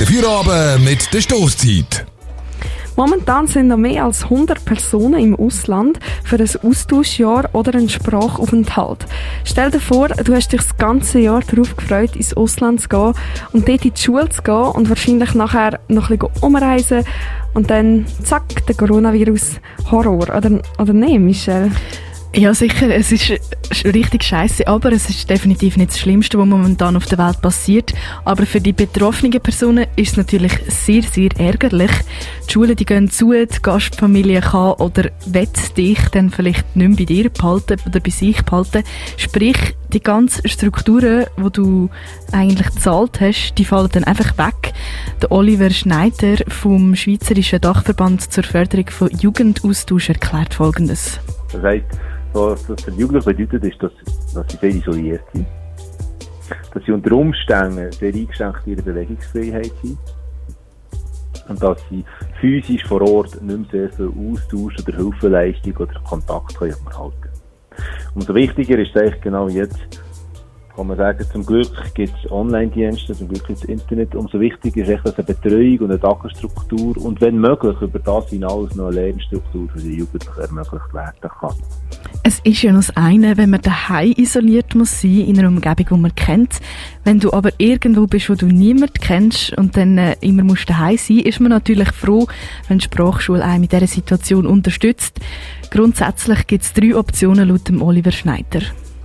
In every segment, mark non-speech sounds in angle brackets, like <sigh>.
der Feierabend mit der Stoßzeit. Momentan sind noch mehr als 100 Personen im Ausland für ein Austauschjahr oder einen Sprachaufenthalt. Stell dir vor, du hast dich das ganze Jahr darauf gefreut, ins Ausland zu gehen und dort in die Schule zu gehen und wahrscheinlich nachher noch ein bisschen umreisen und dann zack, der Coronavirus Horror. Oder, oder nicht, Michelle? Ja, sicher. Es ist richtig scheiße, aber es ist definitiv nicht das Schlimmste, was momentan auf der Welt passiert. Aber für die betroffenen Personen ist es natürlich sehr, sehr ärgerlich. Die Schulen die gehen zu, die Gastfamilie kann oder wird dich dann vielleicht nicht mehr bei dir behalten oder bei sich behalten. Sprich, die ganzen Strukturen, die du eigentlich gezahlt hast, die fallen dann einfach weg. Der Oliver Schneider vom Schweizerischen Dachverband zur Förderung von Jugendaustausch erklärt Folgendes. Heißt, was das für Jugendliche bedeutet, ist, dass, dass sie sehr isoliert sind. Dass sie unter Umständen sehr eingeschränkt ihre Bewegungsfreiheit sind. Und dass sie physisch vor Ort nicht mehr sehr viel Austausch oder Hilfeleistung oder Kontakt können erhalten können. Umso wichtiger ist es eigentlich genau jetzt, kann man sagen, zum Glück gibt es Online-Dienste, zum Glück gibt es Internet. Umso wichtiger ist echt, dass eine Betreuung und eine Tagesstruktur und wenn möglich über das hinaus noch eine Lernstruktur für die Jugendlichen ermöglicht werden kann. Es ist ja noch das eine, wenn man daheim isoliert muss sein, in einer Umgebung, die man kennt. Wenn du aber irgendwo bist, wo du niemanden kennst und dann äh, immer musst daheim sein, ist man natürlich froh, wenn die Sprachschule einen in dieser Situation unterstützt. Grundsätzlich gibt es drei Optionen laut dem Oliver Schneider.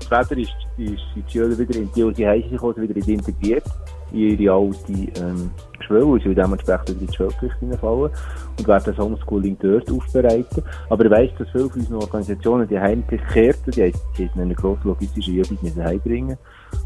Später ist, ist, die Schüler wieder in die Hause gekommen, wieder integriert in ihre alte ähm, Schule, weil sie dementsprechend wieder in die Schulpflicht hineinfallen und werden das Homeschooling dort aufbereiten. Aber ich weiss, dass viele von unseren Organisationen die heimgekehrten, die haben eine grosse logistische Übung mit heimbringen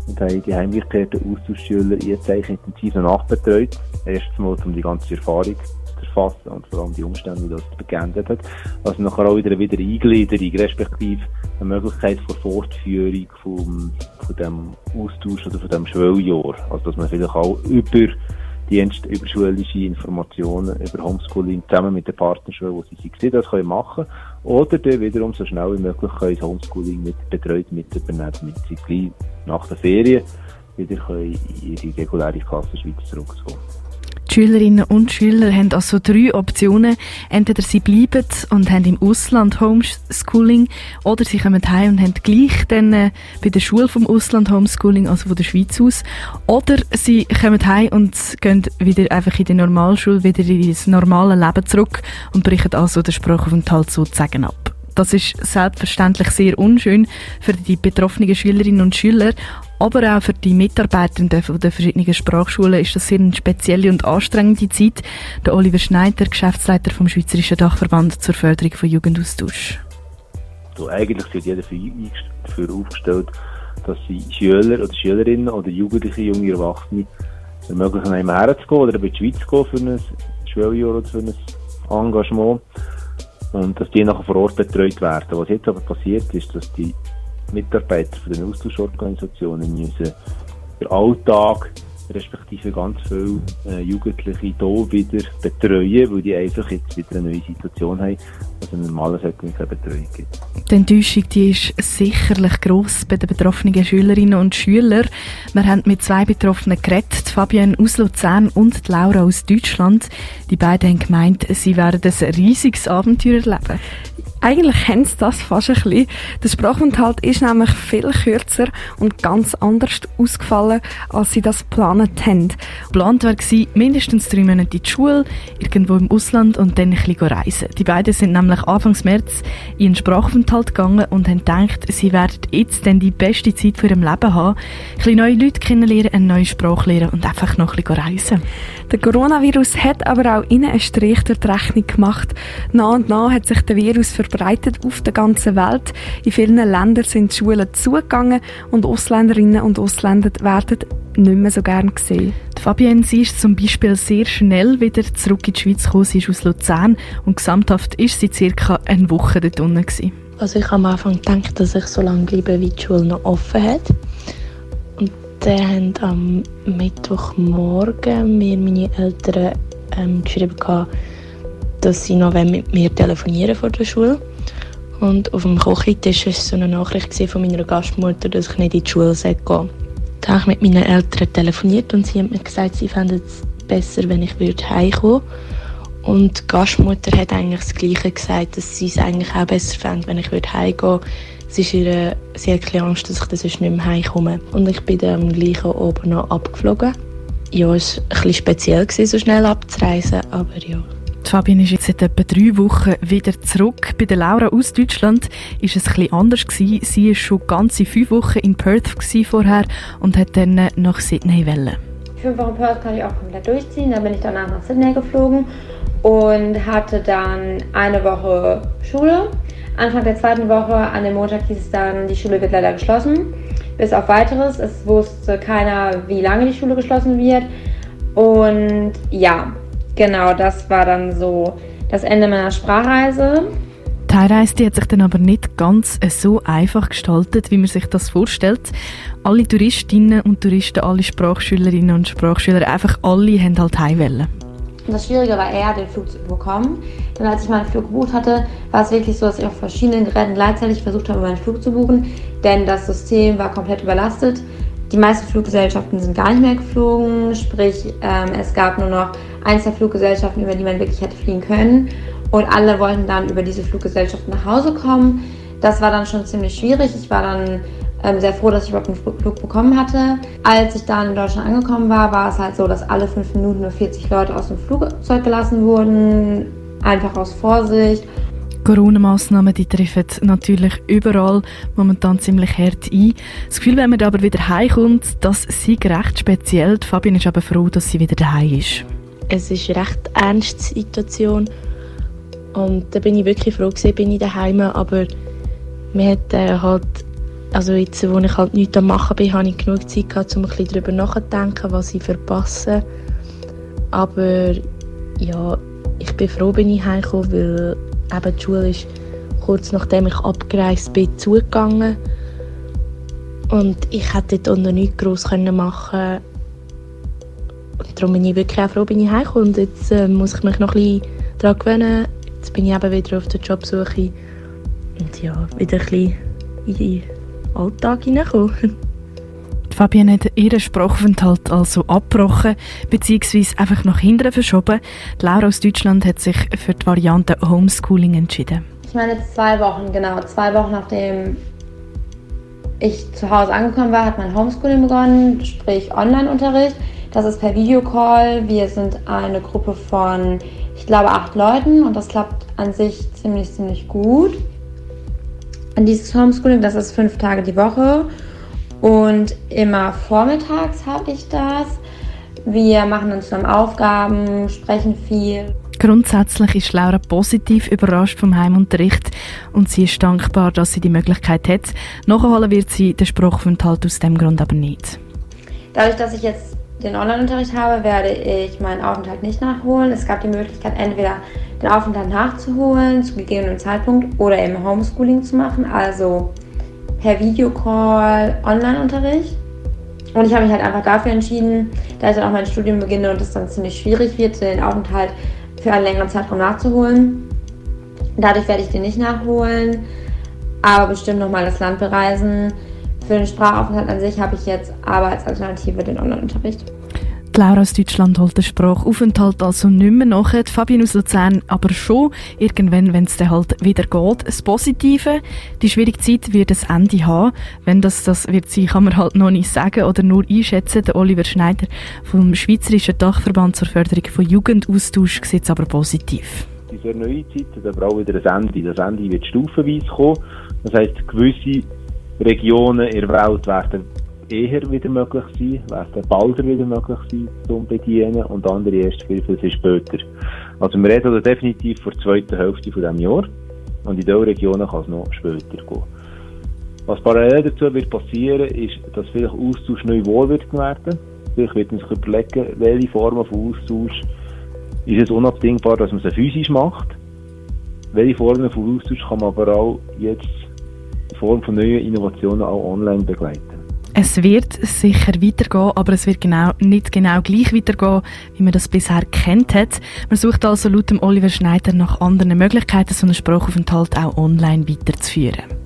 und haben die heimgekehrten Austauschschüler jetzt eigentlich intensiv nachbetreut. Erstens um die ganze Erfahrung erfassen und vor allem die Umstände, die das geändert hat. Also nachher auch wieder eine Wiedereingliederung, respektive eine Möglichkeit von Fortführung vom, von dem Austausch oder von dem Schuljahr. Also dass man vielleicht auch über Dienst über schulische Informationen, über Homeschooling zusammen mit der Partnerschule, wo sie sich das können machen Oder dann wiederum so schnell wie möglich können Homeschooling mit betreut mit übernehmen, damit sie gleich nach der Ferien wieder können in ihre reguläre Klasse Schweiz zurückkommen. Die Schülerinnen und Schüler haben also drei Optionen. Entweder sie bleiben und haben im Ausland Homeschooling oder sie kommen heim und haben gleich dann äh, bei der Schule vom Ausland Homeschooling, also von der Schweiz aus. Oder sie kommen heim und gehen wieder einfach in die Normalschule, wieder in das normale Leben zurück und brechen also den Sprachaufenthalt sozusagen ab. Das ist selbstverständlich sehr unschön für die betroffenen Schülerinnen und Schüler, aber auch für die Mitarbeitenden der verschiedenen Sprachschulen ist das sehr eine spezielle und anstrengende Zeit. Der Oliver Schneider, Geschäftsleiter vom Schweizerischen Dachverband zur Förderung von Jugendaustausch. So, eigentlich sind jeder dafür aufgestellt, dass sie Schüler oder Schülerinnen oder Jugendliche, junge Erwachsene ermöglichen, einem herzugehen oder in die Schweiz zu gehen für ein Schuljahr oder für ein Engagement und dass die nachher vor Ort betreut werden. Was jetzt aber passiert ist, dass die Mitarbeiter von den Austauschorganisationen müssen den Alltag respektive ganz viele äh, Jugendliche hier wieder betreuen, weil die einfach jetzt wieder eine neue Situation haben, was eine normale Betreuung gibt. Die Enttäuschung die ist sicherlich gross bei den betroffenen Schülerinnen und Schülern. Wir haben mit zwei Betroffenen geredet, Fabienne aus Luzern und Laura aus Deutschland. Die beiden haben gemeint, sie werden ein riesiges Abenteuer erleben. Eigentlich haben sie das fast ein bisschen. Der Sprachaufenthalt ist nämlich viel kürzer und ganz anders ausgefallen, als sie das geplant haben. Geplant war mindestens drei Monate in die Schule, irgendwo im Ausland und dann ein bisschen reisen. Die beiden sind nämlich Anfang März in einen Sprachaufenthalt gegangen und haben gedacht, sie werden jetzt dann die beste Zeit für ihrem Leben haben, ein bisschen neue Leute kennenlernen, eine neue Sprache lernen und einfach noch ein bisschen reisen. Der Coronavirus hat aber auch ihnen einen Strich durch die Rechnung gemacht. Nach und nach hat sich der Virus verbreitet auf der ganzen Welt. In vielen Ländern sind die Schulen zugegangen und Ausländerinnen und Ausländer werden nicht mehr so gern gesehen. Die Fabienne, sie ist zum Beispiel sehr schnell wieder zurück in die Schweiz gekommen. Sie ist aus Luzern und gesamthaft ist sie circa eine Woche dort unten gewesen. Also ich habe am Anfang gedacht, dass ich so lange bleibe, wie die Schule noch offen hat. Die haben am Mittwochmorgen mir meine Eltern ähm, geschrieben, dass sie noch mit mir telefonieren vor der Schule. Und auf dem Kochentisch war so eine Nachricht von meiner Gastmutter, dass ich nicht in die Schule gehen soll. Da habe ich mit meinen Eltern telefoniert und sie haben mir gesagt, sie fänden es besser, wenn ich würde heimkommen Und die Gastmutter hat eigentlich das Gleiche gesagt, dass sie es eigentlich auch besser fände, wenn ich würde heimgehen. Sie, ist ihr, sie hat Angst, dass ich sonst nicht mehr heimkomme. Und ich bin dann am gleichen oben noch abgeflogen. Ja, es war ein bisschen speziell, so schnell abzureisen, aber ja. Fabienne ist jetzt seit etwa drei Wochen wieder zurück. Bei der Laura aus Deutschland ist es etwas anders gewesen. Sie war schon ganze fünf Wochen in Perth vorher und hat dann nach Sydney wollen. Fünf Wochen Perth kann ich auch komplett durchziehen. Dann bin ich danach nach Sydney geflogen und hatte dann eine Woche Schule. Anfang der zweiten Woche, an dem Montag hieß es dann, die Schule wird leider geschlossen. Bis auf weiteres. Es wusste keiner, wie lange die Schule geschlossen wird. Und ja, genau, das war dann so das Ende meiner Sprachreise. Die Heimreise die hat sich dann aber nicht ganz so einfach gestaltet, wie man sich das vorstellt. Alle Touristinnen und Touristen, alle Sprachschülerinnen und Sprachschüler, einfach alle haben halt heimwellen. Das Schwierige war eher, den Flug zu bekommen. Denn als ich meinen Flug gebucht hatte, war es wirklich so, dass ich auf verschiedenen Geräten gleichzeitig versucht habe, meinen Flug zu buchen. Denn das System war komplett überlastet. Die meisten Fluggesellschaften sind gar nicht mehr geflogen, sprich ähm, es gab nur noch der Fluggesellschaften, über die man wirklich hätte fliegen können. Und alle wollten dann über diese Fluggesellschaft nach Hause kommen. Das war dann schon ziemlich schwierig. Ich war dann ähm, sehr froh, dass ich überhaupt einen Flug bekommen hatte. Als ich dann in Deutschland angekommen war, war es halt so, dass alle fünf Minuten nur 40 Leute aus dem Flugzeug gelassen wurden, einfach aus Vorsicht. Corona-Massnahmen, die treffen natürlich überall momentan ziemlich hart ein. Das Gefühl, wenn man aber wieder heimkommt, das sei recht speziell. Fabian ist aber froh, dass sie wieder daheim ist. Es ist eine recht ernste Situation und da bin ich wirklich froh gewesen, bin ich daheim, aber mir hat äh, halt also jetzt, wo ich halt nichts am machen bin, habe ich genug Zeit gehabt, um ein bisschen darüber nachzudenken, was ich verpasse. Aber ja, ich bin froh, bin ich heimgekommen, weil eben die Schule ist kurz nachdem ich abgereist bin, zugegangen. Und ich hätte dort noch nichts gross machen und darum bin ich wirklich auch froh, bin ich heimgekommen. Und jetzt äh, muss ich mich noch ein bisschen daran gewöhnen. Jetzt bin ich eben wieder auf der Jobsuche. Und ja, wieder ein bisschen in die Alltag hineinkommen. <laughs> Fabienne hat ihren Sprachaufenthalt also abgebrochen bzw. einfach nach hinten verschoben. Laura aus Deutschland hat sich für die Variante Homeschooling entschieden. Ich meine zwei Wochen, genau. Zwei Wochen nachdem ich zu Hause angekommen war, hat mein Homeschooling begonnen, sprich Online-Unterricht. Das ist per Videocall. Wir sind eine Gruppe von, ich glaube, acht Leuten und das klappt an sich ziemlich, ziemlich gut dieses Homeschooling, das ist fünf Tage die Woche und immer vormittags habe ich das. Wir machen dann zusammen Aufgaben, sprechen viel. Grundsätzlich ist Laura positiv überrascht vom Heimunterricht und sie ist dankbar, dass sie die Möglichkeit hat. Nachholen wird sie den Sprachaufenthalt aus dem Grund aber nicht. Dadurch, dass ich jetzt den Online-Unterricht habe, werde ich meinen Aufenthalt nicht nachholen. Es gab die Möglichkeit, entweder den Aufenthalt nachzuholen zu gegebenem Zeitpunkt oder eben Homeschooling zu machen, also per Videocall Online-Unterricht. Und ich habe mich halt einfach dafür entschieden, da ich dann auch mein Studium beginne und es dann ziemlich schwierig wird, den Aufenthalt für einen längeren Zeitraum nachzuholen. Dadurch werde ich den nicht nachholen, aber bestimmt nochmal das Land bereisen. Für den Sprachaufenthalt an sich habe ich jetzt aber als Alternative den Online-Unterricht. Laura aus Deutschland holt den Sprachaufenthalt also nicht mehr nach. Fabian aus Luzern aber schon. Irgendwann, wenn es dann halt wieder geht. Das Positive, die schwierige Zeit wird ein Ende haben. Wenn das das wird sein, kann man halt noch nicht sagen oder nur einschätzen. Der Oliver Schneider vom Schweizerischen Dachverband zur Förderung von Jugendaustausch sieht es aber positiv. Diese neue Zeit hat aber auch wieder ein Ende. Das Ende wird stufenweise kommen. Das heisst, gewisse Regionen in der Welt werden eher wieder möglich sein, werden bald wieder möglich sein zum Bedienen und andere erst viel, viel später. Also wir reden also definitiv vor der zweiten Hälfte von diesem Jahr und in diesen Regionen kann es noch später gehen. Was parallel dazu wird passieren, ist, dass vielleicht Austausch neu wohl wird werden. Vielleicht wird man sich überlegen, welche Formen von Austausch ist es unabdingbar, dass man sie physisch macht. Welche Formen von Austausch kann man aber auch jetzt in Form von neuen Innovationen auch online begleiten. Es wird sicher weitergehen, aber es wird genau, nicht genau gleich weitergehen, wie man das bisher kennt hat. Man sucht also laut Oliver Schneider nach anderen Möglichkeiten, so einen Sprachaufenthalt auch online weiterzuführen.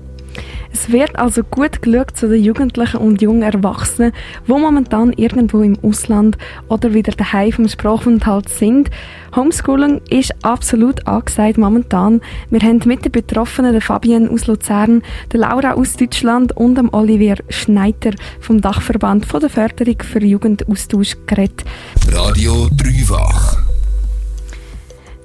Es wird also gut geschaut zu den Jugendlichen und jungen Erwachsenen, die momentan irgendwo im Ausland oder wieder daheim vom Sprachaufenthalt sind. Homeschooling ist absolut angesagt momentan. Wir haben mit den Betroffenen, der Fabienne aus Luzern, der Laura aus Deutschland und dem Olivier Schneider vom Dachverband von der Förderung für Jugendaustausch geredet. Radio Dreifach.